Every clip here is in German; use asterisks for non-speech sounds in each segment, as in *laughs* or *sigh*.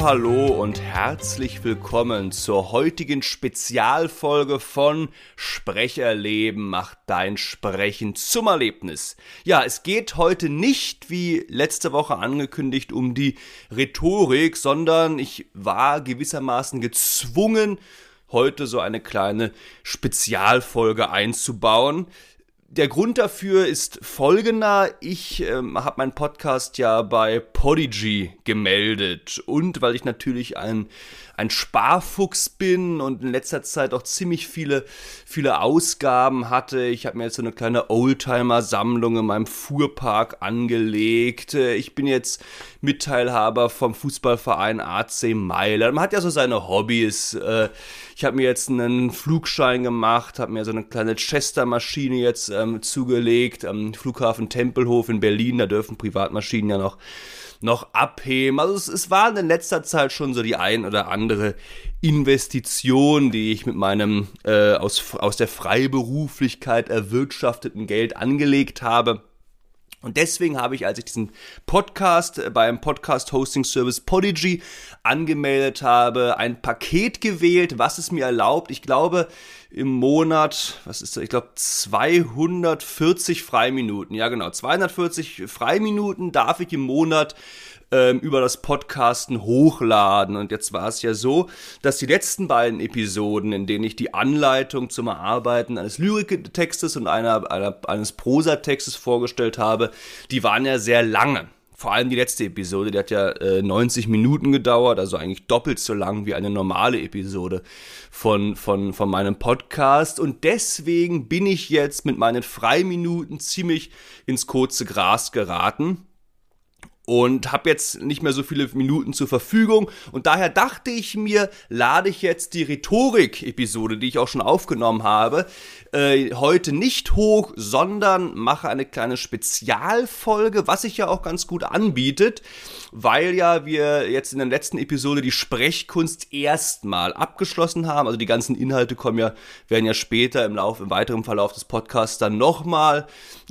Hallo, hallo und herzlich willkommen zur heutigen Spezialfolge von Sprecherleben macht dein Sprechen zum Erlebnis. Ja, es geht heute nicht wie letzte Woche angekündigt um die Rhetorik, sondern ich war gewissermaßen gezwungen, heute so eine kleine Spezialfolge einzubauen. Der Grund dafür ist folgender. Ich ähm, habe meinen Podcast ja bei Podigy gemeldet und weil ich natürlich ein, ein Sparfuchs bin und in letzter Zeit auch ziemlich viele, viele Ausgaben hatte. Ich habe mir jetzt so eine kleine Oldtimer-Sammlung in meinem Fuhrpark angelegt. Ich bin jetzt Mitteilhaber vom Fußballverein AC Mailand. Man hat ja so seine Hobbys. Äh, ich habe mir jetzt einen Flugschein gemacht, habe mir so eine kleine Chester-Maschine jetzt ähm, zugelegt am Flughafen Tempelhof in Berlin. Da dürfen Privatmaschinen ja noch, noch abheben. Also es, es war in letzter Zeit schon so die ein oder andere Investition, die ich mit meinem äh, aus, aus der Freiberuflichkeit erwirtschafteten Geld angelegt habe. Und deswegen habe ich, als ich diesen Podcast äh, beim Podcast-Hosting-Service Podigy angemeldet habe, ein Paket gewählt, was es mir erlaubt, ich glaube, im Monat, was ist das, ich glaube 240 Freiminuten, ja genau, 240 Freiminuten darf ich im Monat ähm, über das Podcasten hochladen. Und jetzt war es ja so, dass die letzten beiden Episoden, in denen ich die Anleitung zum Erarbeiten eines Lyriktextes und einer, einer, eines Prosatextes vorgestellt habe, die waren ja sehr lange. Vor allem die letzte Episode, die hat ja äh, 90 Minuten gedauert, also eigentlich doppelt so lang wie eine normale Episode von, von, von meinem Podcast. Und deswegen bin ich jetzt mit meinen Freiminuten ziemlich ins kurze Gras geraten und habe jetzt nicht mehr so viele Minuten zur Verfügung und daher dachte ich mir, lade ich jetzt die Rhetorik-Episode, die ich auch schon aufgenommen habe, äh, heute nicht hoch, sondern mache eine kleine Spezialfolge, was sich ja auch ganz gut anbietet, weil ja wir jetzt in der letzten Episode die Sprechkunst erstmal abgeschlossen haben. Also die ganzen Inhalte kommen ja, werden ja später im Lauf, im weiteren Verlauf des Podcasts dann nochmal,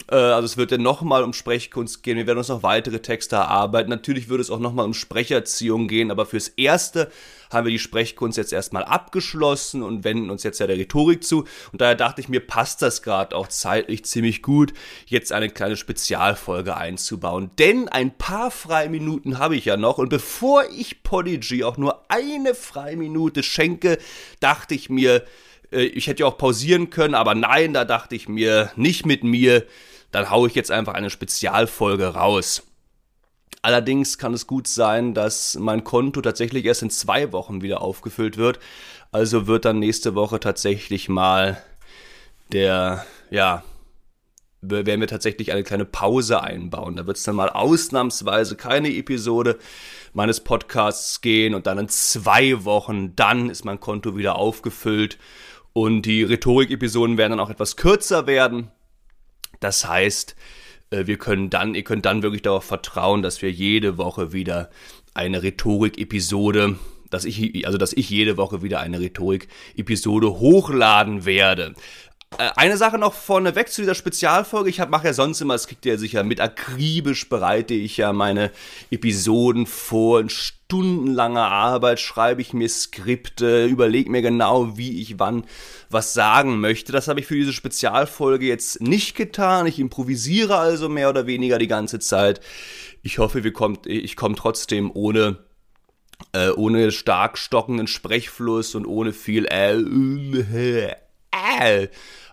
äh, also es wird ja nochmal um Sprechkunst gehen. Wir werden uns noch weitere Texte erarbeiten. Natürlich würde es auch nochmal um Sprecherziehung gehen, aber fürs Erste haben wir die Sprechkunst jetzt erstmal abgeschlossen und wenden uns jetzt ja der Rhetorik zu. Und daher dachte ich mir, passt das gerade auch zeitlich ziemlich gut, jetzt eine kleine Spezialfolge einzubauen. Denn ein paar Freiminuten habe ich ja noch. Und bevor ich Podigy auch nur eine Freiminute schenke, dachte ich mir, äh, ich hätte ja auch pausieren können, aber nein, da dachte ich mir, nicht mit mir. Dann haue ich jetzt einfach eine Spezialfolge raus. Allerdings kann es gut sein, dass mein Konto tatsächlich erst in zwei Wochen wieder aufgefüllt wird. Also wird dann nächste Woche tatsächlich mal der, ja, werden wir tatsächlich eine kleine Pause einbauen. Da wird es dann mal ausnahmsweise keine Episode meines Podcasts gehen und dann in zwei Wochen, dann ist mein Konto wieder aufgefüllt und die Rhetorik-Episoden werden dann auch etwas kürzer werden. Das heißt, wir können dann, ihr könnt dann wirklich darauf vertrauen, dass wir jede Woche wieder eine Rhetorik-Episode, dass ich, also dass ich jede Woche wieder eine Rhetorik-Episode hochladen werde. Äh, eine Sache noch vorneweg zu dieser Spezialfolge. Ich mache ja sonst immer, das kriegt ihr ja sicher mit, akribisch bereite ich ja meine Episoden vor. In stundenlanger Arbeit schreibe ich mir Skripte, überlege mir genau, wie ich wann was sagen möchte. Das habe ich für diese Spezialfolge jetzt nicht getan. Ich improvisiere also mehr oder weniger die ganze Zeit. Ich hoffe, wir kommt, ich komme trotzdem ohne äh, ohne stark stockenden Sprechfluss und ohne viel äh,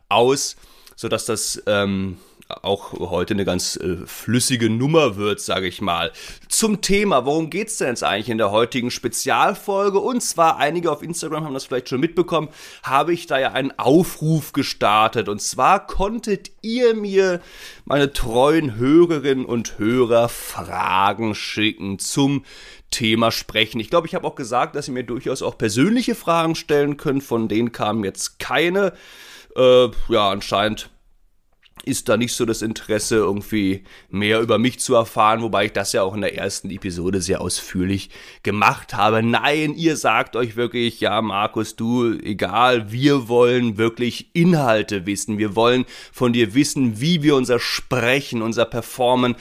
aus, sodass das ähm, auch heute eine ganz äh, flüssige Nummer wird, sage ich mal. Zum Thema, worum geht's denn jetzt eigentlich in der heutigen Spezialfolge? Und zwar, einige auf Instagram haben das vielleicht schon mitbekommen, habe ich da ja einen Aufruf gestartet. Und zwar konntet ihr mir, meine treuen Hörerinnen und Hörer, Fragen schicken zum Thema sprechen. Ich glaube, ich habe auch gesagt, dass ihr mir durchaus auch persönliche Fragen stellen könnt. Von denen kamen jetzt keine. Äh, ja, anscheinend ist da nicht so das Interesse, irgendwie mehr über mich zu erfahren, wobei ich das ja auch in der ersten Episode sehr ausführlich gemacht habe. Nein, ihr sagt euch wirklich, ja, Markus, du, egal, wir wollen wirklich Inhalte wissen. Wir wollen von dir wissen, wie wir unser Sprechen, unser Performen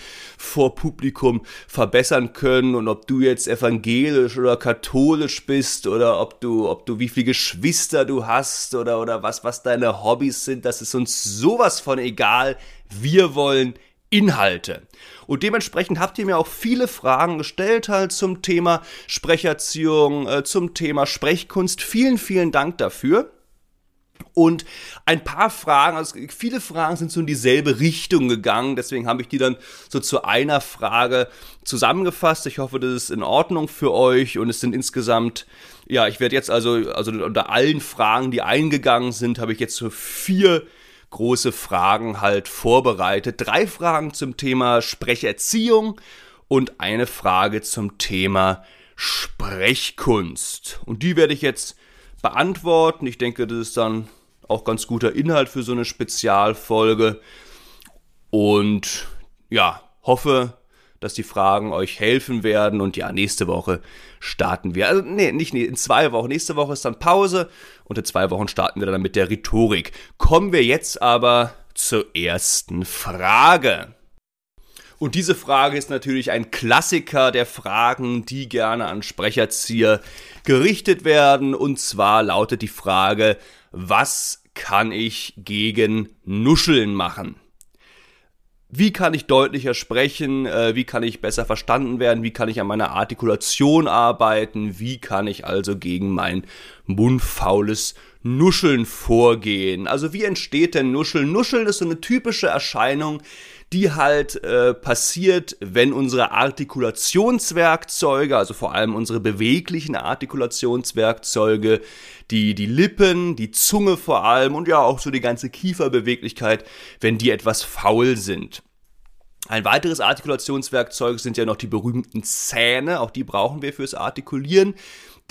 vor Publikum verbessern können und ob du jetzt evangelisch oder katholisch bist oder ob du, ob du wie viele Geschwister du hast oder, oder was, was deine Hobbys sind, das ist uns sowas von egal. Wir wollen Inhalte. Und dementsprechend habt ihr mir auch viele Fragen gestellt halt zum Thema Sprecherziehung, äh, zum Thema Sprechkunst. Vielen, vielen Dank dafür. Und ein paar Fragen, also viele Fragen sind so in dieselbe Richtung gegangen, deswegen habe ich die dann so zu einer Frage zusammengefasst. Ich hoffe, das ist in Ordnung für euch und es sind insgesamt, ja, ich werde jetzt also, also unter allen Fragen, die eingegangen sind, habe ich jetzt so vier große Fragen halt vorbereitet. Drei Fragen zum Thema Sprecherziehung und eine Frage zum Thema Sprechkunst. Und die werde ich jetzt beantworten. Ich denke, das ist dann auch ganz guter Inhalt für so eine Spezialfolge. Und ja, hoffe, dass die Fragen euch helfen werden. Und ja, nächste Woche starten wir. Also, nee, nicht nee, in zwei Wochen. Nächste Woche ist dann Pause. Und in zwei Wochen starten wir dann mit der Rhetorik. Kommen wir jetzt aber zur ersten Frage. Und diese Frage ist natürlich ein Klassiker der Fragen, die gerne an Sprecherzieher gerichtet werden. Und zwar lautet die Frage, was kann ich gegen Nuscheln machen? Wie kann ich deutlicher sprechen? Äh, wie kann ich besser verstanden werden? Wie kann ich an meiner Artikulation arbeiten? Wie kann ich also gegen mein mundfaules Nuscheln vorgehen? Also wie entsteht denn Nuscheln? Nuscheln ist so eine typische Erscheinung, die halt äh, passiert, wenn unsere Artikulationswerkzeuge, also vor allem unsere beweglichen Artikulationswerkzeuge, die, die Lippen, die Zunge vor allem und ja auch so die ganze Kieferbeweglichkeit, wenn die etwas faul sind. Ein weiteres Artikulationswerkzeug sind ja noch die berühmten Zähne, auch die brauchen wir fürs Artikulieren.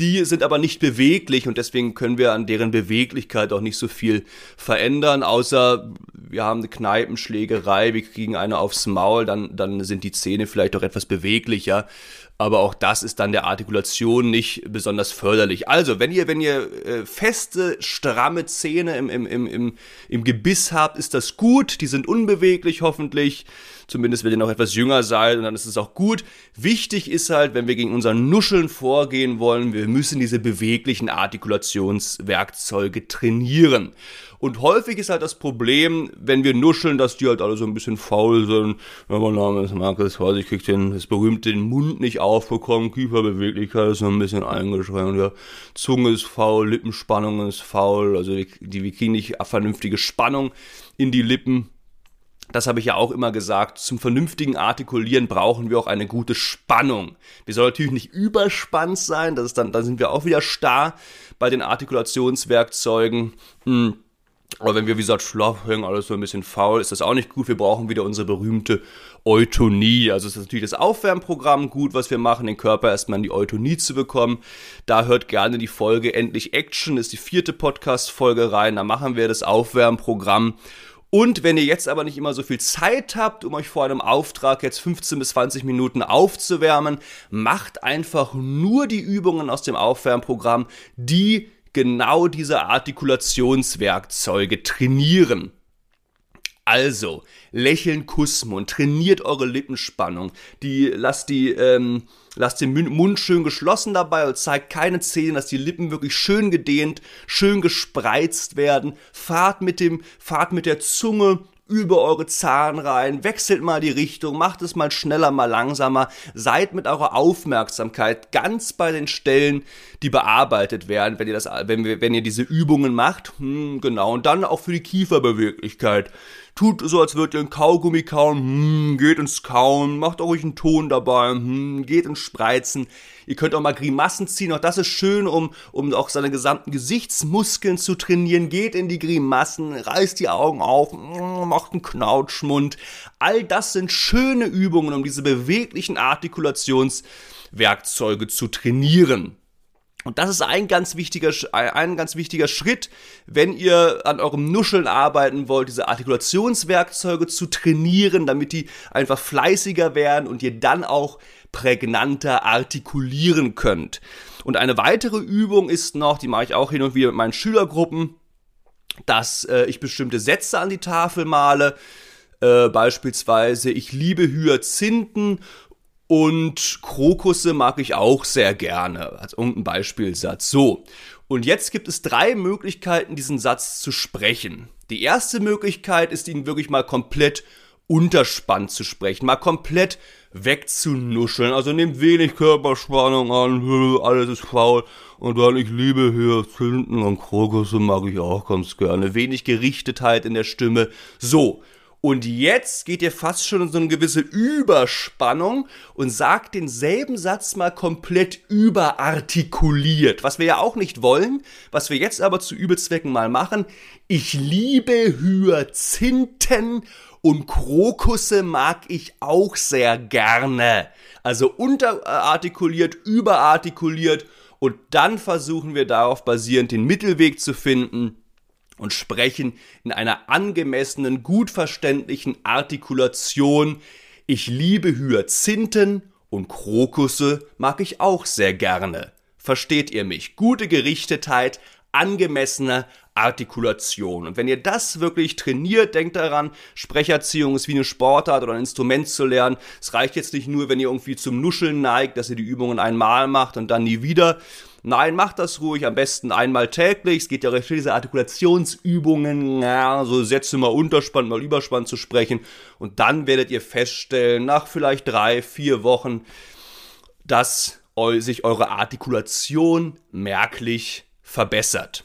Die sind aber nicht beweglich und deswegen können wir an deren Beweglichkeit auch nicht so viel verändern, außer wir haben eine Kneipenschlägerei, wir kriegen eine aufs Maul, dann, dann sind die Zähne vielleicht auch etwas beweglicher. Aber auch das ist dann der Artikulation nicht besonders förderlich. Also, wenn ihr, wenn ihr äh, feste, stramme Zähne im, im, im, im, im Gebiss habt, ist das gut. Die sind unbeweglich hoffentlich. Zumindest wenn ihr noch etwas jünger seid und dann ist es auch gut. Wichtig ist halt, wenn wir gegen unser Nuscheln vorgehen wollen, wir müssen diese beweglichen Artikulationswerkzeuge trainieren. Und häufig ist halt das Problem, wenn wir nuscheln, dass die halt alle so ein bisschen faul sind. Ja, mein Name ist Markus Weiß, ich krieg den, das berühmte den Mund nicht aufbekommen, Kieferbeweglichkeit ist so ein bisschen eingeschränkt, ja. Zunge ist faul, Lippenspannung ist faul, also die, die, wir kriegen nicht vernünftige Spannung in die Lippen das habe ich ja auch immer gesagt, zum vernünftigen Artikulieren brauchen wir auch eine gute Spannung. Wir sollen natürlich nicht überspannt sein, das ist dann, dann sind wir auch wieder starr bei den Artikulationswerkzeugen. Hm. Aber wenn wir, wie gesagt, schlaff hängen, alles so ein bisschen faul, ist das auch nicht gut. Wir brauchen wieder unsere berühmte Eutonie. Also ist natürlich das Aufwärmprogramm gut, was wir machen, den Körper erstmal in die Eutonie zu bekommen. Da hört gerne die Folge Endlich Action, ist die vierte Podcast-Folge rein. Da machen wir das Aufwärmprogramm. Und wenn ihr jetzt aber nicht immer so viel Zeit habt, um euch vor einem Auftrag jetzt 15 bis 20 Minuten aufzuwärmen, macht einfach nur die Übungen aus dem Aufwärmprogramm, die genau diese Artikulationswerkzeuge trainieren. Also, lächeln, Kussmund, trainiert eure Lippenspannung, die, lasst die, ähm, lasst den Mund schön geschlossen dabei und zeigt keine Zähne, dass die Lippen wirklich schön gedehnt, schön gespreizt werden. Fahrt mit dem, fahrt mit der Zunge über eure Zahnreihen, wechselt mal die Richtung, macht es mal schneller, mal langsamer, seid mit eurer Aufmerksamkeit ganz bei den Stellen, die bearbeitet werden, wenn ihr das, wenn, wenn ihr diese Übungen macht, hm, genau, und dann auch für die Kieferbeweglichkeit tut so, als würdet ihr ein Kaugummi kauen, hm, geht ins Kauen, macht auch ruhig einen Ton dabei, hm, geht ins Spreizen. Ihr könnt auch mal Grimassen ziehen, auch das ist schön, um, um auch seine gesamten Gesichtsmuskeln zu trainieren. Geht in die Grimassen, reißt die Augen auf, hm, macht einen Knautschmund. All das sind schöne Übungen, um diese beweglichen Artikulationswerkzeuge zu trainieren. Und das ist ein ganz wichtiger, ein ganz wichtiger Schritt, wenn ihr an eurem Nuscheln arbeiten wollt, diese Artikulationswerkzeuge zu trainieren, damit die einfach fleißiger werden und ihr dann auch prägnanter artikulieren könnt. Und eine weitere Übung ist noch, die mache ich auch hin und wieder mit meinen Schülergruppen, dass äh, ich bestimmte Sätze an die Tafel male. Äh, beispielsweise, ich liebe Hyazinthen und Krokusse mag ich auch sehr gerne, als irgendein Beispielsatz. So, und jetzt gibt es drei Möglichkeiten, diesen Satz zu sprechen. Die erste Möglichkeit ist, ihn wirklich mal komplett unterspannt zu sprechen, mal komplett wegzunuscheln. Also nehmt wenig Körperspannung an, *laughs* alles ist faul. Und dann, ich liebe Hyazinthen und Krokusse mag ich auch ganz gerne. Wenig Gerichtetheit in der Stimme. So, und jetzt geht ihr fast schon in so eine gewisse Überspannung und sagt denselben Satz mal komplett überartikuliert, was wir ja auch nicht wollen, was wir jetzt aber zu Übezwecken mal machen. Ich liebe Hyazinthen und Krokusse mag ich auch sehr gerne. Also unterartikuliert, überartikuliert und dann versuchen wir darauf basierend den Mittelweg zu finden und sprechen in einer angemessenen, gut verständlichen Artikulation. Ich liebe Hyazinthen und Krokusse mag ich auch sehr gerne. Versteht ihr mich? Gute Gerichtetheit, angemessene Artikulation. Und wenn ihr das wirklich trainiert, denkt daran, Sprecherziehung ist wie eine Sportart oder ein Instrument zu lernen. Es reicht jetzt nicht nur, wenn ihr irgendwie zum Nuscheln neigt, dass ihr die Übungen einmal macht und dann nie wieder, Nein, macht das ruhig, am besten einmal täglich. Es geht ja recht viel diese Artikulationsübungen, ja, so Sätze mal unterspannt, mal überspannt zu sprechen. Und dann werdet ihr feststellen, nach vielleicht drei, vier Wochen, dass sich eure Artikulation merklich verbessert.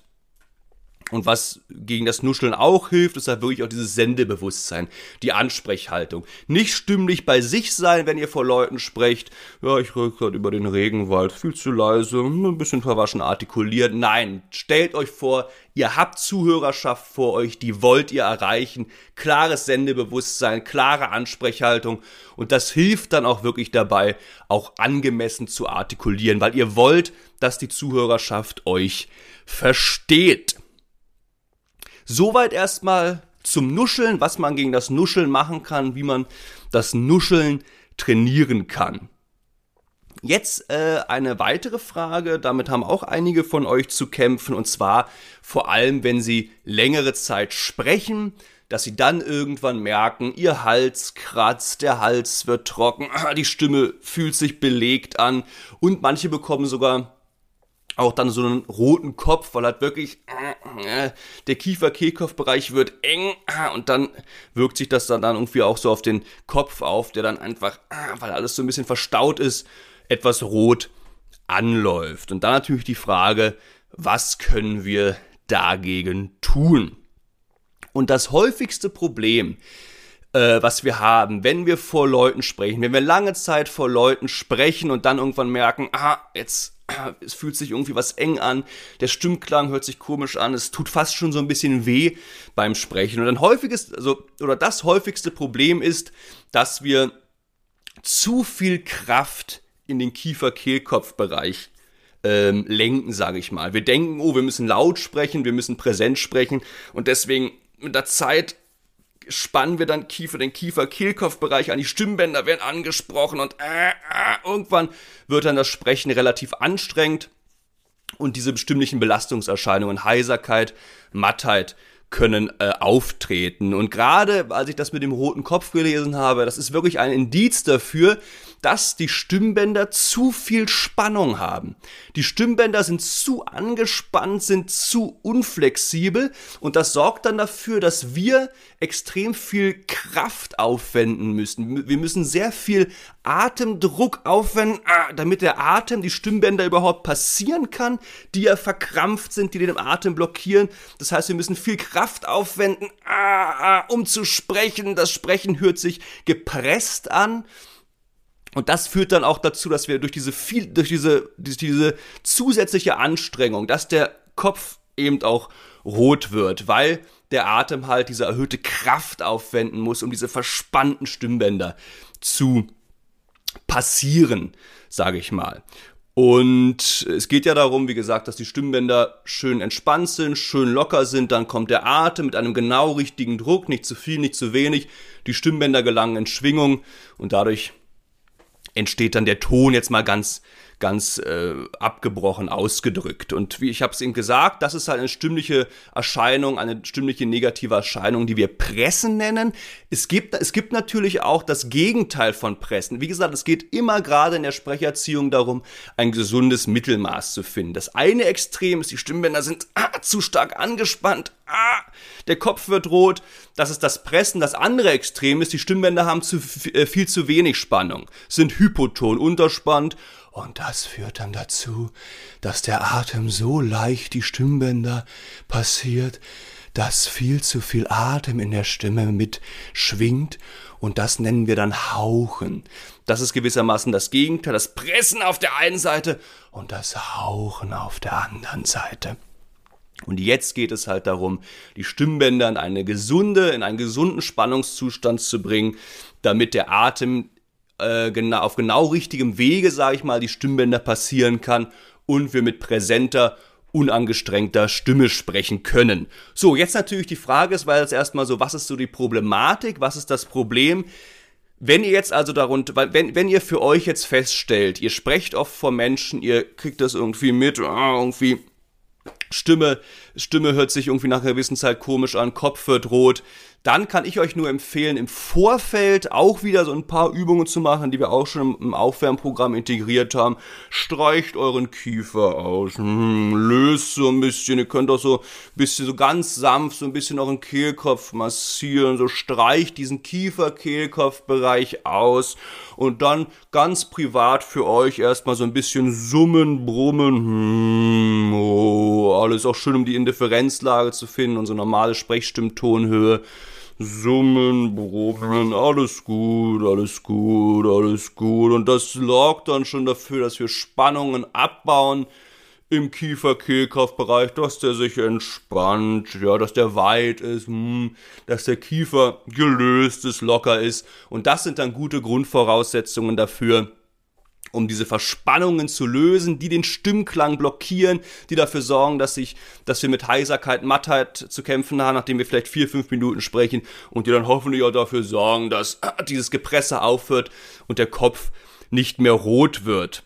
Und was gegen das Nuscheln auch hilft, ist halt wirklich auch dieses Sendebewusstsein, die Ansprechhaltung. Nicht stimmlich bei sich sein, wenn ihr vor Leuten sprecht. Ja, ich rede gerade über den Regenwald, viel zu leise, ein bisschen verwaschen artikuliert. Nein, stellt euch vor, ihr habt Zuhörerschaft vor euch, die wollt ihr erreichen. Klares Sendebewusstsein, klare Ansprechhaltung. Und das hilft dann auch wirklich dabei, auch angemessen zu artikulieren, weil ihr wollt, dass die Zuhörerschaft euch versteht. Soweit erstmal zum Nuscheln, was man gegen das Nuscheln machen kann, wie man das Nuscheln trainieren kann. Jetzt äh, eine weitere Frage, damit haben auch einige von euch zu kämpfen, und zwar vor allem, wenn sie längere Zeit sprechen, dass sie dann irgendwann merken, ihr Hals kratzt, der Hals wird trocken, die Stimme fühlt sich belegt an. Und manche bekommen sogar auch dann so einen roten Kopf, weil halt wirklich äh, der Kiefer-Kehlkopfbereich wird eng äh, und dann wirkt sich das dann, dann irgendwie auch so auf den Kopf auf, der dann einfach, äh, weil alles so ein bisschen verstaut ist, etwas rot anläuft. Und dann natürlich die Frage, was können wir dagegen tun? Und das häufigste Problem, äh, was wir haben, wenn wir vor Leuten sprechen, wenn wir lange Zeit vor Leuten sprechen und dann irgendwann merken, ah, jetzt *clears throat* es fühlt sich irgendwie was eng an, der Stimmklang hört sich komisch an, es tut fast schon so ein bisschen weh beim Sprechen. Und ein häufiges, also, oder das häufigste Problem ist, dass wir zu viel Kraft in den Kiefer-Kehlkopf-Bereich ähm, lenken, sage ich mal. Wir denken, oh, wir müssen laut sprechen, wir müssen präsent sprechen und deswegen mit der Zeit spannen wir dann Kiefer, den Kiefer-Kehlkopf-Bereich an, die Stimmbänder werden angesprochen und äh, äh, irgendwann wird dann das Sprechen relativ anstrengend und diese bestimmlichen Belastungserscheinungen, Heiserkeit, Mattheit, können äh, auftreten. Und gerade als ich das mit dem roten Kopf gelesen habe, das ist wirklich ein Indiz dafür, dass die Stimmbänder zu viel Spannung haben. Die Stimmbänder sind zu angespannt, sind zu unflexibel und das sorgt dann dafür, dass wir extrem viel Kraft aufwenden müssen. Wir müssen sehr viel Atemdruck aufwenden, ah, damit der Atem, die Stimmbänder überhaupt passieren kann, die ja verkrampft sind, die den Atem blockieren. Das heißt, wir müssen viel Kraft aufwenden, ah, ah, um zu sprechen. Das Sprechen hört sich gepresst an. Und das führt dann auch dazu, dass wir durch diese viel, durch diese, durch diese zusätzliche Anstrengung, dass der Kopf eben auch rot wird, weil der Atem halt diese erhöhte Kraft aufwenden muss, um diese verspannten Stimmbänder zu passieren, sage ich mal. Und es geht ja darum, wie gesagt, dass die Stimmbänder schön entspannt sind, schön locker sind. Dann kommt der Atem mit einem genau richtigen Druck, nicht zu viel, nicht zu wenig. Die Stimmbänder gelangen in Schwingung und dadurch entsteht dann der Ton jetzt mal ganz ganz äh, abgebrochen ausgedrückt. Und wie ich habe es eben gesagt, das ist halt eine stimmliche Erscheinung, eine stimmliche negative Erscheinung, die wir Pressen nennen. Es gibt, es gibt natürlich auch das Gegenteil von Pressen. Wie gesagt, es geht immer gerade in der Sprecherziehung darum, ein gesundes Mittelmaß zu finden. Das eine Extrem ist, die Stimmbänder sind ah, zu stark angespannt, ah, der Kopf wird rot. Das ist das Pressen. Das andere Extrem ist, die Stimmbänder haben zu, äh, viel zu wenig Spannung, sind hypoton, unterspannt und das führt dann dazu, dass der Atem so leicht die Stimmbänder passiert, dass viel zu viel Atem in der Stimme mitschwingt und das nennen wir dann Hauchen. Das ist gewissermaßen das Gegenteil, das Pressen auf der einen Seite und das Hauchen auf der anderen Seite. Und jetzt geht es halt darum, die Stimmbänder in eine gesunde, in einen gesunden Spannungszustand zu bringen, damit der Atem genau, auf genau richtigem Wege, sage ich mal, die Stimmbänder passieren kann und wir mit präsenter, unangestrengter Stimme sprechen können. So, jetzt natürlich die Frage ist, weil jetzt erstmal so, was ist so die Problematik, was ist das Problem? Wenn ihr jetzt also darunter, wenn, wenn ihr für euch jetzt feststellt, ihr sprecht oft vor Menschen, ihr kriegt das irgendwie mit, ah, irgendwie Stimme, Stimme hört sich irgendwie nach einer gewissen Zeit komisch an, Kopf wird rot, dann kann ich euch nur empfehlen, im Vorfeld auch wieder so ein paar Übungen zu machen, die wir auch schon im Aufwärmprogramm integriert haben. Streicht euren Kiefer aus, hm, löst so ein bisschen, ihr könnt auch so ein bisschen so ganz sanft so ein bisschen euren Kehlkopf massieren, so streicht diesen Kiefer-Kehlkopf-Bereich aus. Und dann ganz privat für euch erstmal so ein bisschen summen, brummen, hm, oh, alles auch schön, um die Indifferenzlage zu finden und so normale Sprechstimmtonhöhe. Summen, Brummen, alles gut, alles gut, alles gut. Und das sorgt dann schon dafür, dass wir Spannungen abbauen im Kiefer-Kehlkopfbereich, dass der sich entspannt, ja, dass der weit ist, hm, dass der Kiefer gelöst ist, locker ist. Und das sind dann gute Grundvoraussetzungen dafür, um diese Verspannungen zu lösen, die den Stimmklang blockieren, die dafür sorgen, dass ich, dass wir mit Heiserkeit, Mattheit zu kämpfen haben, nachdem wir vielleicht vier, fünf Minuten sprechen und die dann hoffentlich auch dafür sorgen, dass dieses Gepresse aufhört und der Kopf nicht mehr rot wird.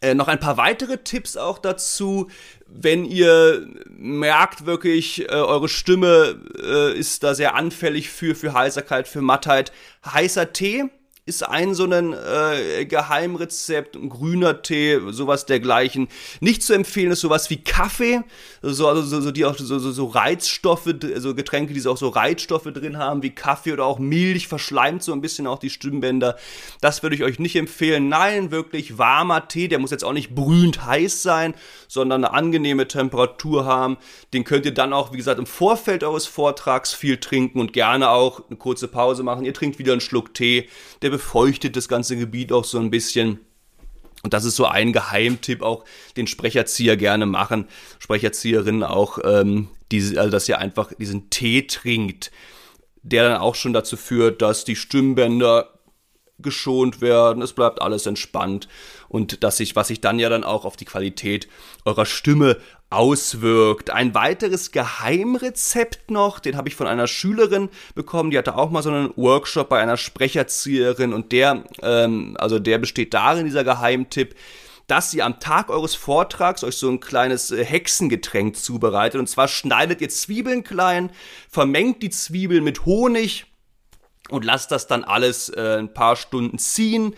Äh, noch ein paar weitere Tipps auch dazu, wenn ihr merkt wirklich, äh, eure Stimme äh, ist da sehr anfällig für, für Heiserkeit, für Mattheit. Heißer Tee, ist ein so ein äh, Geheimrezept, ein grüner Tee, sowas dergleichen. Nicht zu empfehlen ist sowas wie Kaffee, so, also so, so die auch so, so, so Reizstoffe, also Getränke, die auch so Reizstoffe drin haben, wie Kaffee oder auch Milch, verschleimt so ein bisschen auch die Stimmbänder. Das würde ich euch nicht empfehlen. Nein, wirklich warmer Tee, der muss jetzt auch nicht brühend heiß sein, sondern eine angenehme Temperatur haben. Den könnt ihr dann auch, wie gesagt, im Vorfeld eures Vortrags viel trinken und gerne auch eine kurze Pause machen. Ihr trinkt wieder einen Schluck Tee, der befeuchtet das ganze Gebiet auch so ein bisschen. Und das ist so ein Geheimtipp, auch den Sprecherzieher gerne machen, Sprecherzieherinnen auch, ähm, diese, also dass ihr einfach diesen Tee trinkt, der dann auch schon dazu führt, dass die Stimmbänder geschont werden, es bleibt alles entspannt und dass sich, was sich dann ja dann auch auf die Qualität eurer Stimme auswirkt. Ein weiteres Geheimrezept noch, den habe ich von einer Schülerin bekommen, die hatte auch mal so einen Workshop bei einer Sprecherzieherin und der, ähm, also der besteht darin, dieser Geheimtipp, dass ihr am Tag eures Vortrags euch so ein kleines äh, Hexengetränk zubereitet. Und zwar schneidet ihr Zwiebeln klein, vermengt die Zwiebeln mit Honig und lasst das dann alles äh, ein paar Stunden ziehen.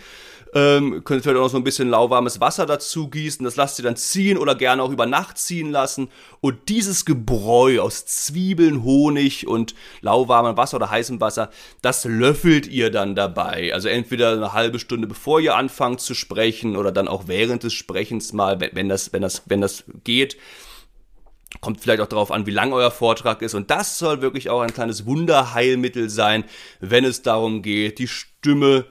Ähm, könnt vielleicht auch noch so ein bisschen lauwarmes Wasser dazu gießen, das lasst ihr dann ziehen oder gerne auch über Nacht ziehen lassen. Und dieses Gebräu aus Zwiebeln, Honig und lauwarmem Wasser oder heißem Wasser, das löffelt ihr dann dabei. Also entweder eine halbe Stunde bevor ihr anfangt zu sprechen oder dann auch während des Sprechens mal, wenn das, wenn das, wenn das geht. Kommt vielleicht auch darauf an, wie lang euer Vortrag ist. Und das soll wirklich auch ein kleines Wunderheilmittel sein, wenn es darum geht, die Stimme,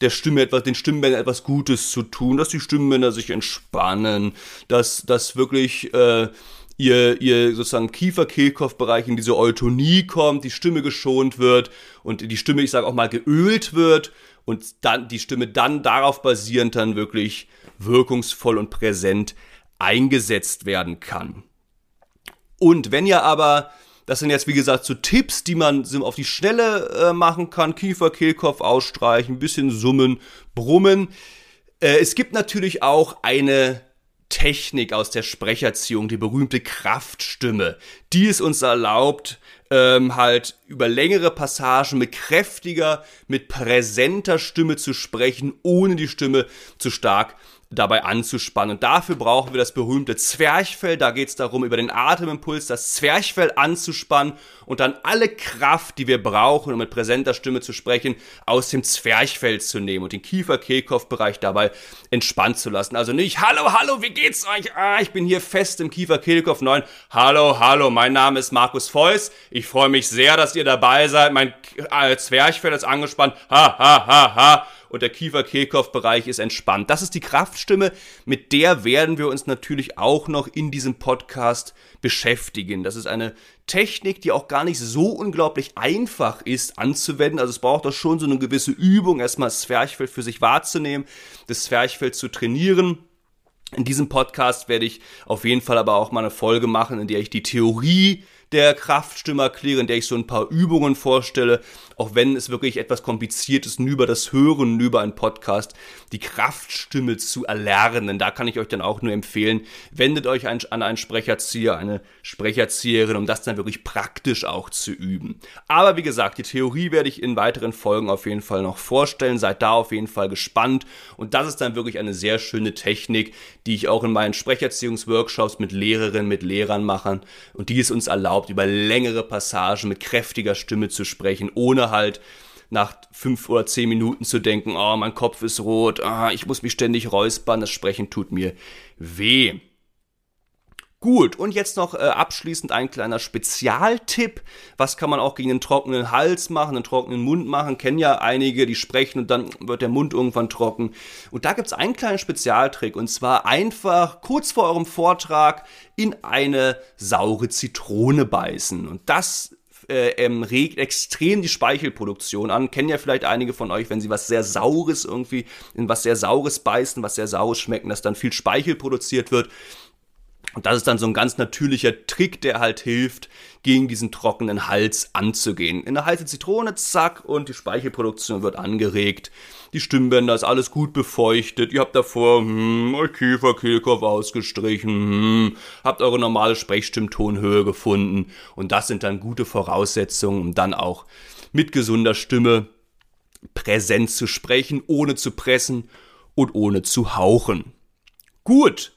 der Stimme etwas, den Stimmbändern etwas Gutes zu tun, dass die Stimmbänder sich entspannen, dass, dass wirklich, äh, ihr, ihr sozusagen Kiefer-Kehlkopfbereich in diese Eutonie kommt, die Stimme geschont wird und die Stimme, ich sage auch mal, geölt wird und dann die Stimme dann darauf basierend dann wirklich wirkungsvoll und präsent eingesetzt werden kann. Und wenn ihr aber, das sind jetzt wie gesagt so Tipps, die man auf die Schnelle äh, machen kann, Kiefer, Kehlkopf ausstreichen, ein bisschen summen, brummen. Äh, es gibt natürlich auch eine Technik aus der Sprecherziehung, die berühmte Kraftstimme, die es uns erlaubt, ähm, halt über längere Passagen mit kräftiger, mit präsenter Stimme zu sprechen, ohne die Stimme zu stark dabei anzuspannen. Und dafür brauchen wir das berühmte Zwerchfell. Da geht es darum, über den Atemimpuls das Zwerchfell anzuspannen und dann alle Kraft, die wir brauchen, um mit präsenter Stimme zu sprechen, aus dem Zwerchfell zu nehmen und den Kiefer-Kehlkopf-Bereich dabei entspannt zu lassen. Also nicht, hallo, hallo, wie geht's euch? Ah, ich bin hier fest im Kiefer-Kehlkopf 9. Hallo, hallo, mein Name ist Markus Feuss. Ich freue mich sehr, dass ihr dabei seid. Mein äh, Zwerchfell ist angespannt. Ha, ha, ha, ha und der Kiefer-Kehlkopf-Bereich ist entspannt. Das ist die Kraftstimme, mit der werden wir uns natürlich auch noch in diesem Podcast beschäftigen. Das ist eine Technik, die auch gar nicht so unglaublich einfach ist anzuwenden. Also es braucht doch schon so eine gewisse Übung, erstmal das Zwerchfell für sich wahrzunehmen, das Zwerchfell zu trainieren. In diesem Podcast werde ich auf jeden Fall aber auch mal eine Folge machen, in der ich die Theorie der Kraftstimme erkläre, in der ich so ein paar Übungen vorstelle, auch wenn es wirklich etwas kompliziert ist, über das Hören, über einen Podcast, die Kraftstimme zu erlernen. Da kann ich euch dann auch nur empfehlen, wendet euch an einen Sprecherzieher, eine Sprecherzieherin, um das dann wirklich praktisch auch zu üben. Aber wie gesagt, die Theorie werde ich in weiteren Folgen auf jeden Fall noch vorstellen. Seid da auf jeden Fall gespannt. Und das ist dann wirklich eine sehr schöne Technik, die ich auch in meinen Sprecherziehungsworkshops mit Lehrerinnen, mit Lehrern mache und die es uns erlaubt, erlaubt, über längere Passagen mit kräftiger Stimme zu sprechen, ohne halt nach fünf oder zehn Minuten zu denken, oh, mein Kopf ist rot, oh, ich muss mich ständig räuspern, das Sprechen tut mir weh. Gut, und jetzt noch äh, abschließend ein kleiner Spezialtipp. Was kann man auch gegen einen trockenen Hals machen, einen trockenen Mund machen? Kennen ja einige, die sprechen und dann wird der Mund irgendwann trocken. Und da gibt's einen kleinen Spezialtrick. Und zwar einfach kurz vor eurem Vortrag in eine saure Zitrone beißen. Und das äh, ähm, regt extrem die Speichelproduktion an. Kennen ja vielleicht einige von euch, wenn sie was sehr Saures irgendwie in was sehr Saures beißen, was sehr Saures schmecken, dass dann viel Speichel produziert wird. Und das ist dann so ein ganz natürlicher Trick, der halt hilft, gegen diesen trockenen Hals anzugehen. In der heiße Zitrone, zack, und die Speichelproduktion wird angeregt. Die Stimmbänder ist alles gut befeuchtet. Ihr habt davor hm, euer Kiefer, Kehlkopf ausgestrichen, hm, habt eure normale Sprechstimmtonhöhe gefunden. Und das sind dann gute Voraussetzungen, um dann auch mit gesunder Stimme präsent zu sprechen, ohne zu pressen und ohne zu hauchen. Gut,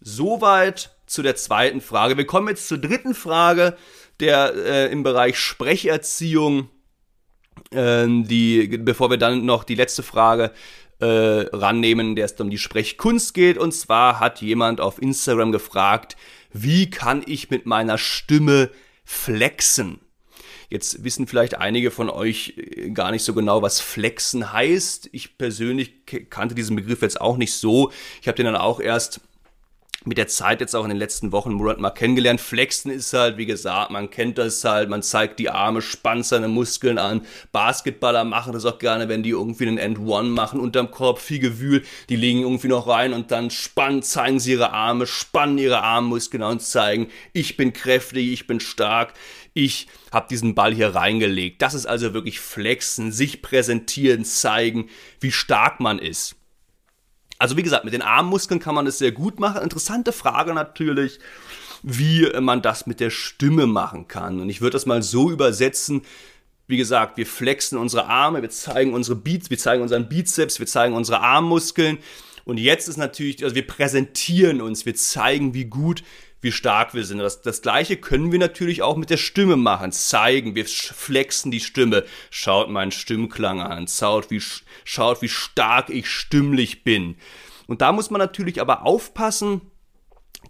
soweit zu der zweiten Frage. Wir kommen jetzt zur dritten Frage, der äh, im Bereich Sprecherziehung, äh, die, bevor wir dann noch die letzte Frage äh, rannehmen, der es um die Sprechkunst geht. Und zwar hat jemand auf Instagram gefragt, wie kann ich mit meiner Stimme flexen? Jetzt wissen vielleicht einige von euch äh, gar nicht so genau, was flexen heißt. Ich persönlich kannte diesen Begriff jetzt auch nicht so. Ich habe den dann auch erst mit der Zeit jetzt auch in den letzten Wochen, Monaten mal kennengelernt. Flexen ist halt, wie gesagt, man kennt das halt, man zeigt die Arme, spannt seine Muskeln an. Basketballer machen das auch gerne, wenn die irgendwie einen End One machen, unterm Korb viel Gewühl, die legen irgendwie noch rein und dann spannen, zeigen sie ihre Arme, spannen ihre Armmuskeln und zeigen, ich bin kräftig, ich bin stark, ich habe diesen Ball hier reingelegt. Das ist also wirklich Flexen, sich präsentieren, zeigen, wie stark man ist. Also wie gesagt, mit den Armmuskeln kann man es sehr gut machen. Interessante Frage natürlich, wie man das mit der Stimme machen kann. Und ich würde das mal so übersetzen, wie gesagt, wir flexen unsere Arme, wir zeigen unsere Beats, wir zeigen unseren Bizeps, wir zeigen unsere Armmuskeln. Und jetzt ist natürlich, also wir präsentieren uns, wir zeigen, wie gut wie stark wir sind. Das, das gleiche können wir natürlich auch mit der Stimme machen, zeigen, wir flexen die Stimme. Schaut meinen Stimmklang an, schaut wie, schaut, wie stark ich stimmlich bin. Und da muss man natürlich aber aufpassen,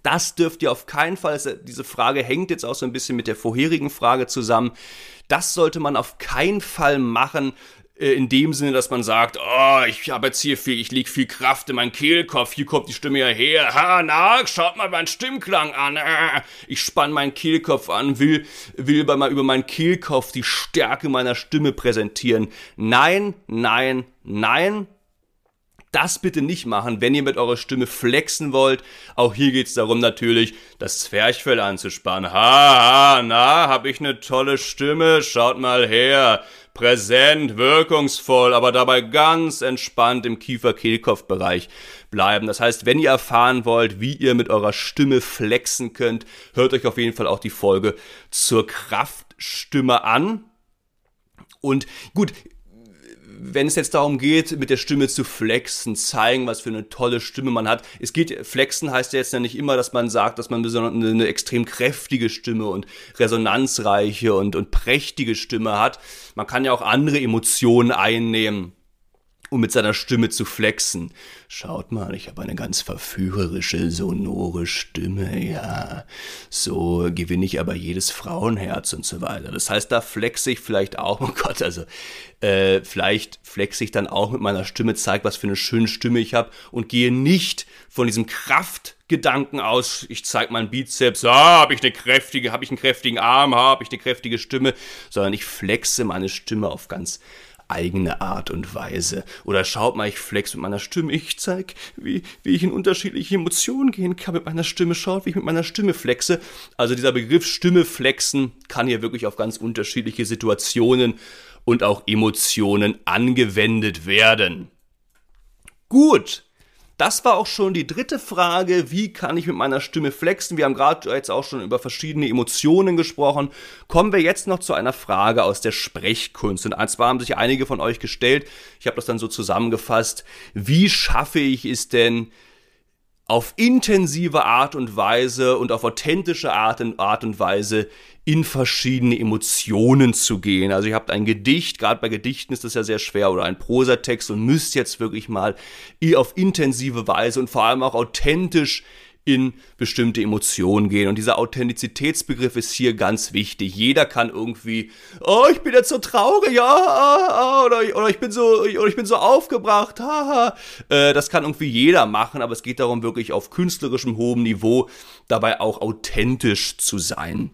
das dürft ihr auf keinen Fall, diese Frage hängt jetzt auch so ein bisschen mit der vorherigen Frage zusammen. Das sollte man auf keinen Fall machen, in dem Sinne, dass man sagt, oh, ich habe jetzt hier viel, ich leg viel Kraft in meinen Kehlkopf, hier kommt die Stimme ja her, ha, na, schaut mal meinen Stimmklang an, äh, ich spann meinen Kehlkopf an, will, will bei mal über meinen Kehlkopf die Stärke meiner Stimme präsentieren. Nein, nein, nein, Das bitte nicht machen, wenn ihr mit eurer Stimme flexen wollt. Auch hier geht es darum natürlich, das Zwerchfell anzuspannen. Ha, ha, na, hab ich eine tolle Stimme, schaut mal her. Präsent, wirkungsvoll, aber dabei ganz entspannt im Kiefer-Kehlkopf-Bereich bleiben. Das heißt, wenn ihr erfahren wollt, wie ihr mit eurer Stimme flexen könnt, hört euch auf jeden Fall auch die Folge zur Kraftstimme an. Und gut, wenn es jetzt darum geht, mit der Stimme zu flexen, zeigen, was für eine tolle Stimme man hat. Es geht, flexen heißt ja jetzt ja nicht immer, dass man sagt, dass man eine, eine extrem kräftige Stimme und resonanzreiche und, und prächtige Stimme hat. Man kann ja auch andere Emotionen einnehmen um mit seiner Stimme zu flexen. Schaut mal, ich habe eine ganz verführerische, sonore Stimme, ja. So gewinne ich aber jedes Frauenherz und so weiter. Das heißt, da flexe ich vielleicht auch, *laughs* oh Gott, also äh, vielleicht flexe ich dann auch mit meiner Stimme, zeige, was für eine schöne Stimme ich habe und gehe nicht von diesem Kraftgedanken aus, ich zeige meinen Bizeps, ah, habe ich eine kräftige, habe ich einen kräftigen Arm, habe ich eine kräftige Stimme, sondern ich flexe meine Stimme auf ganz eigene Art und Weise. Oder schaut mal, ich flex mit meiner Stimme, ich zeig, wie, wie ich in unterschiedliche Emotionen gehen kann mit meiner Stimme. Schaut, wie ich mit meiner Stimme flexe. Also dieser Begriff Stimme flexen kann hier wirklich auf ganz unterschiedliche Situationen und auch Emotionen angewendet werden. Gut, das war auch schon die dritte Frage, wie kann ich mit meiner Stimme flexen? Wir haben gerade jetzt auch schon über verschiedene Emotionen gesprochen. Kommen wir jetzt noch zu einer Frage aus der Sprechkunst. Und zwar haben sich einige von euch gestellt, ich habe das dann so zusammengefasst, wie schaffe ich es denn, auf intensive Art und Weise und auf authentische Art und, Art und Weise in verschiedene Emotionen zu gehen. Also ihr habt ein Gedicht, gerade bei Gedichten ist das ja sehr schwer, oder ein Prosatext und müsst jetzt wirklich mal auf intensive Weise und vor allem auch authentisch in bestimmte Emotionen gehen. Und dieser Authentizitätsbegriff ist hier ganz wichtig. Jeder kann irgendwie, oh, ich bin jetzt so traurig, ja, ah, ah, oder, oder ich bin so, oder ich bin so aufgebracht, haha. Äh, das kann irgendwie jeder machen, aber es geht darum, wirklich auf künstlerischem hohem Niveau dabei auch authentisch zu sein.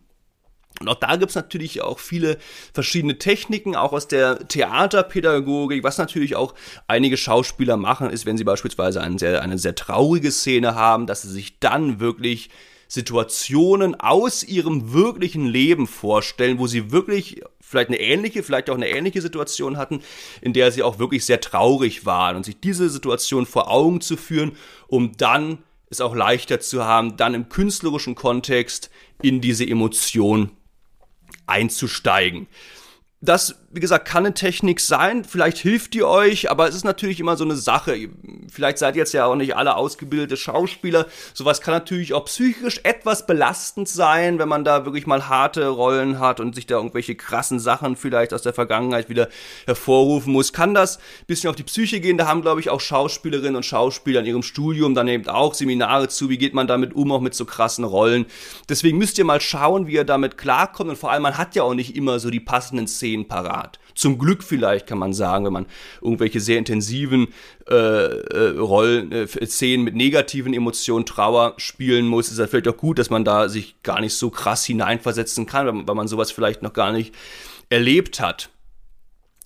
Und auch da gibt's natürlich auch viele verschiedene Techniken, auch aus der Theaterpädagogik. Was natürlich auch einige Schauspieler machen, ist, wenn sie beispielsweise eine sehr, eine sehr traurige Szene haben, dass sie sich dann wirklich Situationen aus ihrem wirklichen Leben vorstellen, wo sie wirklich vielleicht eine ähnliche, vielleicht auch eine ähnliche Situation hatten, in der sie auch wirklich sehr traurig waren und sich diese Situation vor Augen zu führen, um dann es auch leichter zu haben, dann im künstlerischen Kontext in diese Emotion einzusteigen. Das, wie gesagt, kann eine Technik sein, vielleicht hilft die euch, aber es ist natürlich immer so eine Sache. Vielleicht seid ihr jetzt ja auch nicht alle ausgebildete Schauspieler. Sowas kann natürlich auch psychisch etwas belastend sein, wenn man da wirklich mal harte Rollen hat und sich da irgendwelche krassen Sachen vielleicht aus der Vergangenheit wieder hervorrufen muss. Kann das ein bisschen auf die Psyche gehen? Da haben, glaube ich, auch Schauspielerinnen und Schauspieler in ihrem Studium dann eben auch Seminare zu. Wie geht man damit um, auch mit so krassen Rollen? Deswegen müsst ihr mal schauen, wie ihr damit klarkommt. Und vor allem, man hat ja auch nicht immer so die passenden Szenen parat. Zum Glück vielleicht kann man sagen, wenn man irgendwelche sehr intensiven äh, äh, Rollen, äh, Szenen mit negativen Emotionen, Trauer spielen muss, ist es vielleicht auch gut, dass man da sich gar nicht so krass hineinversetzen kann, weil, weil man sowas vielleicht noch gar nicht erlebt hat.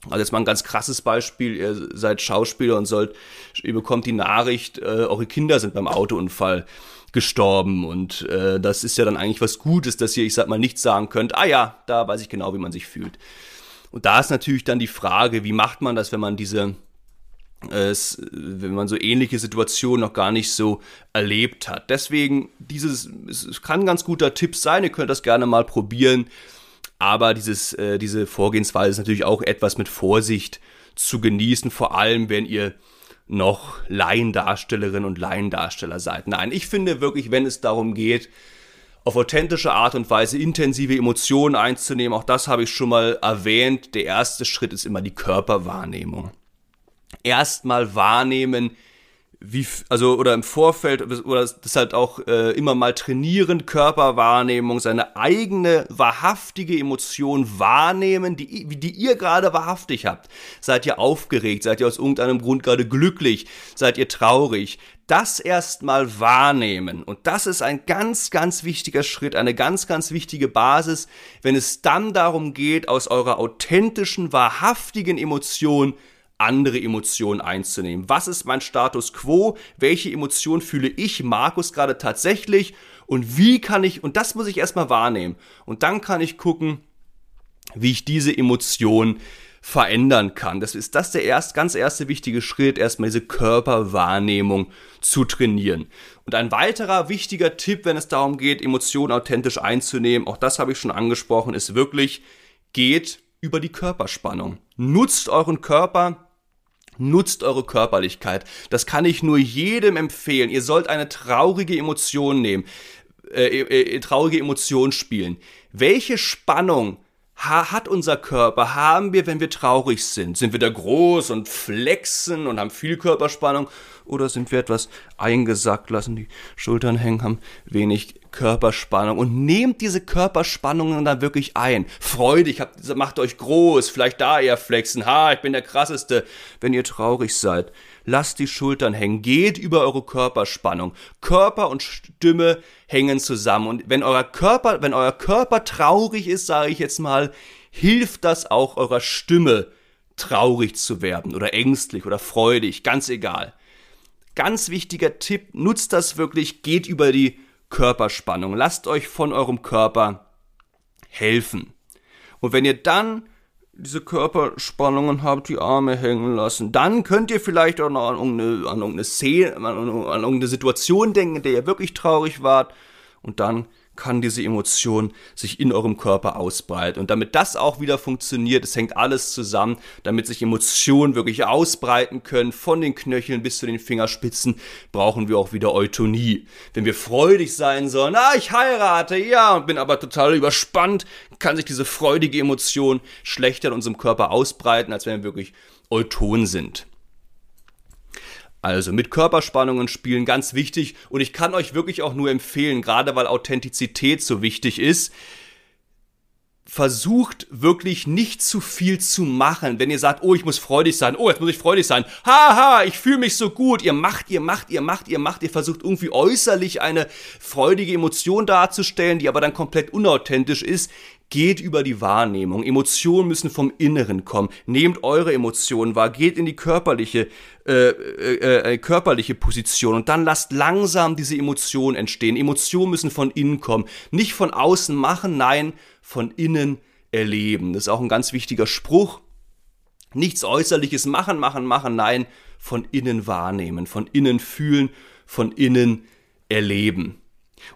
Also jetzt mal ein ganz krasses Beispiel, ihr seid Schauspieler und sollt, ihr bekommt die Nachricht, äh, eure Kinder sind beim Autounfall gestorben und äh, das ist ja dann eigentlich was Gutes, dass ihr, ich sag mal, nicht sagen könnt, ah ja, da weiß ich genau, wie man sich fühlt. Und da ist natürlich dann die Frage, wie macht man das, wenn man diese, äh, wenn man so ähnliche Situationen noch gar nicht so erlebt hat. Deswegen, dieses, es kann ein ganz guter Tipp sein, ihr könnt das gerne mal probieren, aber dieses, äh, diese Vorgehensweise ist natürlich auch etwas mit Vorsicht zu genießen, vor allem wenn ihr noch Laiendarstellerinnen und Laiendarsteller seid. Nein, ich finde wirklich, wenn es darum geht, auf authentische Art und Weise intensive Emotionen einzunehmen. Auch das habe ich schon mal erwähnt. Der erste Schritt ist immer die Körperwahrnehmung. Erstmal wahrnehmen, wie, also, oder im Vorfeld, oder das halt auch äh, immer mal trainieren, Körperwahrnehmung, seine eigene wahrhaftige Emotion wahrnehmen, die, die ihr gerade wahrhaftig habt. Seid ihr aufgeregt? Seid ihr aus irgendeinem Grund gerade glücklich? Seid ihr traurig? Das erstmal wahrnehmen. Und das ist ein ganz, ganz wichtiger Schritt, eine ganz, ganz wichtige Basis, wenn es dann darum geht, aus eurer authentischen, wahrhaftigen Emotion andere Emotionen einzunehmen. Was ist mein Status quo? Welche Emotion fühle ich, Markus, gerade tatsächlich? Und wie kann ich, und das muss ich erstmal wahrnehmen. Und dann kann ich gucken, wie ich diese Emotion verändern kann. Das ist das der erst, ganz erste wichtige Schritt, erstmal diese Körperwahrnehmung zu trainieren. Und ein weiterer wichtiger Tipp, wenn es darum geht, Emotionen authentisch einzunehmen, auch das habe ich schon angesprochen, ist wirklich, geht über die Körperspannung. Nutzt euren Körper, Nutzt eure Körperlichkeit. Das kann ich nur jedem empfehlen. Ihr sollt eine traurige Emotion nehmen, äh, äh, äh traurige Emotion spielen. Welche Spannung hat unser Körper, haben wir, wenn wir traurig sind? Sind wir da groß und flexen und haben viel Körperspannung? Oder sind wir etwas eingesackt, lassen die Schultern hängen, haben wenig Körperspannung und nehmt diese Körperspannungen dann wirklich ein. Freudig, habt, macht euch groß, vielleicht da eher flexen. Ha, ich bin der krasseste, wenn ihr traurig seid. Lasst die Schultern hängen, geht über eure Körperspannung. Körper und Stimme hängen zusammen und wenn euer Körper, wenn euer Körper traurig ist, sage ich jetzt mal, hilft das auch eurer Stimme traurig zu werden oder ängstlich oder freudig, ganz egal. Ganz wichtiger Tipp, nutzt das wirklich, geht über die Körperspannung. Lasst euch von eurem Körper helfen. Und wenn ihr dann diese Körperspannungen habt, die Arme hängen lassen, dann könnt ihr vielleicht auch noch an irgendeine, an irgendeine Szene, an irgendeine Situation denken, in der ihr wirklich traurig wart. Und dann kann diese Emotion sich in eurem Körper ausbreiten. Und damit das auch wieder funktioniert, es hängt alles zusammen, damit sich Emotionen wirklich ausbreiten können, von den Knöcheln bis zu den Fingerspitzen, brauchen wir auch wieder Eutonie. Wenn wir freudig sein sollen, ah, ich heirate, ja, und bin aber total überspannt, kann sich diese freudige Emotion schlechter in unserem Körper ausbreiten, als wenn wir wirklich Euton sind. Also mit Körperspannungen spielen ganz wichtig und ich kann euch wirklich auch nur empfehlen, gerade weil Authentizität so wichtig ist, versucht wirklich nicht zu viel zu machen. Wenn ihr sagt, oh, ich muss freudig sein, oh, jetzt muss ich freudig sein, haha, ich fühle mich so gut. Ihr macht, ihr macht, ihr macht, ihr macht, ihr versucht irgendwie äußerlich eine freudige Emotion darzustellen, die aber dann komplett unauthentisch ist geht über die Wahrnehmung. Emotionen müssen vom Inneren kommen. Nehmt eure Emotionen wahr, geht in die körperliche, äh, äh, äh, körperliche Position und dann lasst langsam diese Emotionen entstehen. Emotionen müssen von innen kommen. Nicht von außen machen, nein, von innen erleben. Das ist auch ein ganz wichtiger Spruch. Nichts Äußerliches machen, machen, machen, nein, von innen wahrnehmen, von innen fühlen, von innen erleben.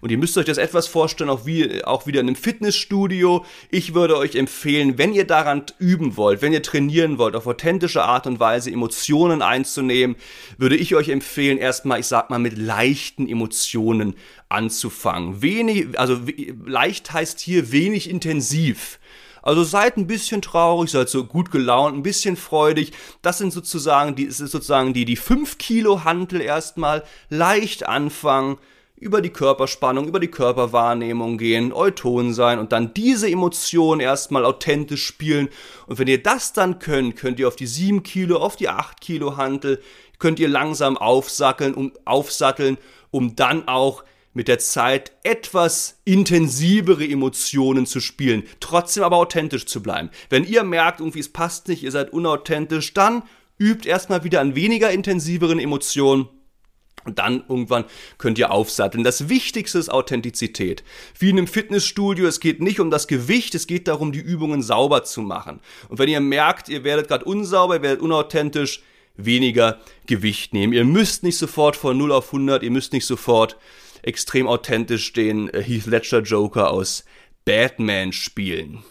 Und ihr müsst euch das etwas vorstellen, auch, wie, auch wieder in einem Fitnessstudio. Ich würde euch empfehlen, wenn ihr daran üben wollt, wenn ihr trainieren wollt, auf authentische Art und Weise Emotionen einzunehmen, würde ich euch empfehlen, erstmal, ich sag mal, mit leichten Emotionen anzufangen. Wenig, also leicht heißt hier wenig intensiv. Also seid ein bisschen traurig, seid so gut gelaunt, ein bisschen freudig. Das sind sozusagen die, ist sozusagen die, die 5 Kilo Hantel erstmal leicht anfangen über die Körperspannung, über die Körperwahrnehmung gehen, Euton sein und dann diese Emotion erstmal authentisch spielen. Und wenn ihr das dann könnt, könnt ihr auf die 7 Kilo, auf die 8 Kilo Hantel, könnt ihr langsam aufsackeln, um, aufsatteln, um dann auch mit der Zeit etwas intensivere Emotionen zu spielen, trotzdem aber authentisch zu bleiben. Wenn ihr merkt, irgendwie es passt nicht, ihr seid unauthentisch, dann übt erstmal wieder an weniger intensiveren Emotionen und dann irgendwann könnt ihr aufsatteln. Das Wichtigste ist Authentizität. Wie in einem Fitnessstudio, es geht nicht um das Gewicht, es geht darum, die Übungen sauber zu machen. Und wenn ihr merkt, ihr werdet gerade unsauber, ihr werdet unauthentisch, weniger Gewicht nehmen. Ihr müsst nicht sofort von 0 auf 100, ihr müsst nicht sofort extrem authentisch den äh, Heath Ledger Joker aus Batman spielen.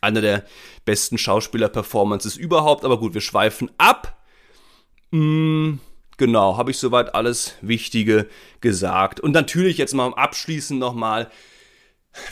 Einer der besten Schauspieler-Performances überhaupt, aber gut, wir schweifen ab. Mmh Genau, habe ich soweit alles Wichtige gesagt. Und natürlich jetzt mal abschließend nochmal,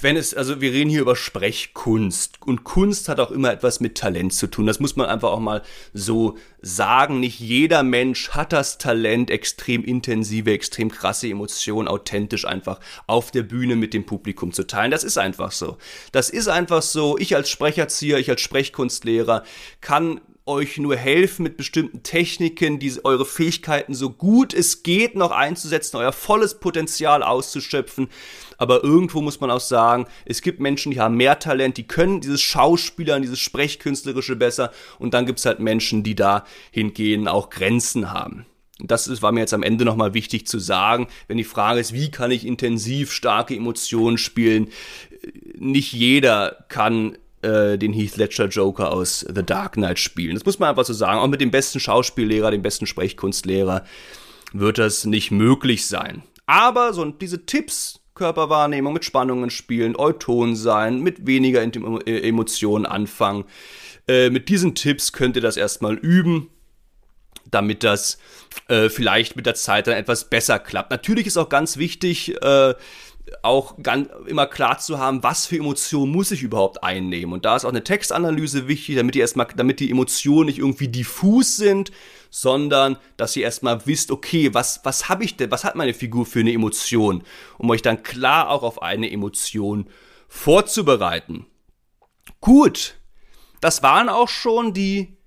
wenn es, also wir reden hier über Sprechkunst und Kunst hat auch immer etwas mit Talent zu tun. Das muss man einfach auch mal so sagen. Nicht jeder Mensch hat das Talent, extrem intensive, extrem krasse Emotionen authentisch einfach auf der Bühne mit dem Publikum zu teilen. Das ist einfach so. Das ist einfach so. Ich als Sprecherzieher, ich als Sprechkunstlehrer kann euch nur helfen mit bestimmten Techniken, die eure Fähigkeiten so gut es geht noch einzusetzen, euer volles Potenzial auszuschöpfen. Aber irgendwo muss man auch sagen, es gibt Menschen, die haben mehr Talent, die können dieses Schauspielern, dieses Sprechkünstlerische besser. Und dann gibt es halt Menschen, die da hingehen auch Grenzen haben. Das war mir jetzt am Ende nochmal wichtig zu sagen, wenn die Frage ist, wie kann ich intensiv starke Emotionen spielen? Nicht jeder kann äh, den Heath Ledger Joker aus The Dark Knight spielen. Das muss man einfach so sagen. Auch mit dem besten Schauspiellehrer, dem besten Sprechkunstlehrer wird das nicht möglich sein. Aber so diese Tipps, Körperwahrnehmung, mit Spannungen spielen, Euton sein, mit weniger äh, Emotionen anfangen. Äh, mit diesen Tipps könnt ihr das erstmal üben, damit das äh, vielleicht mit der Zeit dann etwas besser klappt. Natürlich ist auch ganz wichtig, äh, auch ganz, immer klar zu haben, was für Emotionen muss ich überhaupt einnehmen. Und da ist auch eine Textanalyse wichtig, damit ihr erstmal, damit die Emotionen nicht irgendwie diffus sind, sondern dass ihr erstmal wisst, okay, was, was habe ich denn, was hat meine Figur für eine Emotion, um euch dann klar auch auf eine Emotion vorzubereiten. Gut, das waren auch schon die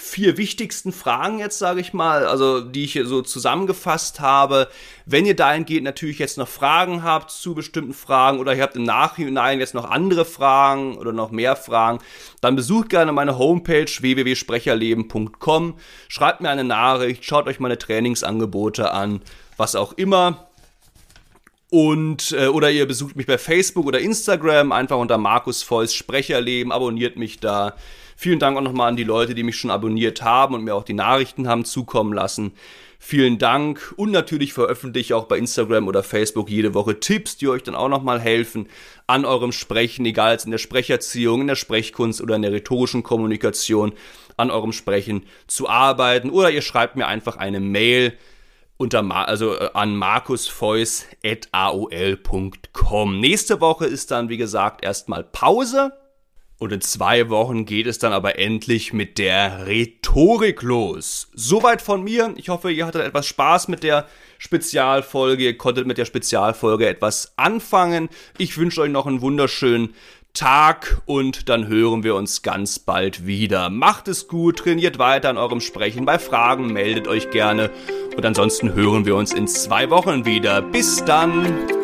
vier wichtigsten Fragen jetzt, sage ich mal, also die ich hier so zusammengefasst habe. Wenn ihr dahingehend natürlich jetzt noch Fragen habt zu bestimmten Fragen oder ihr habt im Nachhinein jetzt noch andere Fragen oder noch mehr Fragen, dann besucht gerne meine Homepage www.sprecherleben.com, schreibt mir eine Nachricht, schaut euch meine Trainingsangebote an, was auch immer. Und äh, oder ihr besucht mich bei Facebook oder Instagram einfach unter Markus Volls Sprecherleben, abonniert mich da. Vielen Dank auch nochmal an die Leute, die mich schon abonniert haben und mir auch die Nachrichten haben zukommen lassen. Vielen Dank und natürlich veröffentliche ich auch bei Instagram oder Facebook jede Woche Tipps, die euch dann auch nochmal helfen, an eurem Sprechen, egal jetzt in der Sprecherziehung, in der Sprechkunst oder in der rhetorischen Kommunikation, an eurem Sprechen zu arbeiten. Oder ihr schreibt mir einfach eine Mail unter also äh, an markusfeuss.aol.com. Nächste Woche ist dann, wie gesagt, erstmal Pause. Und in zwei Wochen geht es dann aber endlich mit der Rhetorik los. Soweit von mir. Ich hoffe, ihr hattet etwas Spaß mit der Spezialfolge. Ihr konntet mit der Spezialfolge etwas anfangen. Ich wünsche euch noch einen wunderschönen Tag und dann hören wir uns ganz bald wieder. Macht es gut, trainiert weiter an eurem Sprechen. Bei Fragen meldet euch gerne. Und ansonsten hören wir uns in zwei Wochen wieder. Bis dann.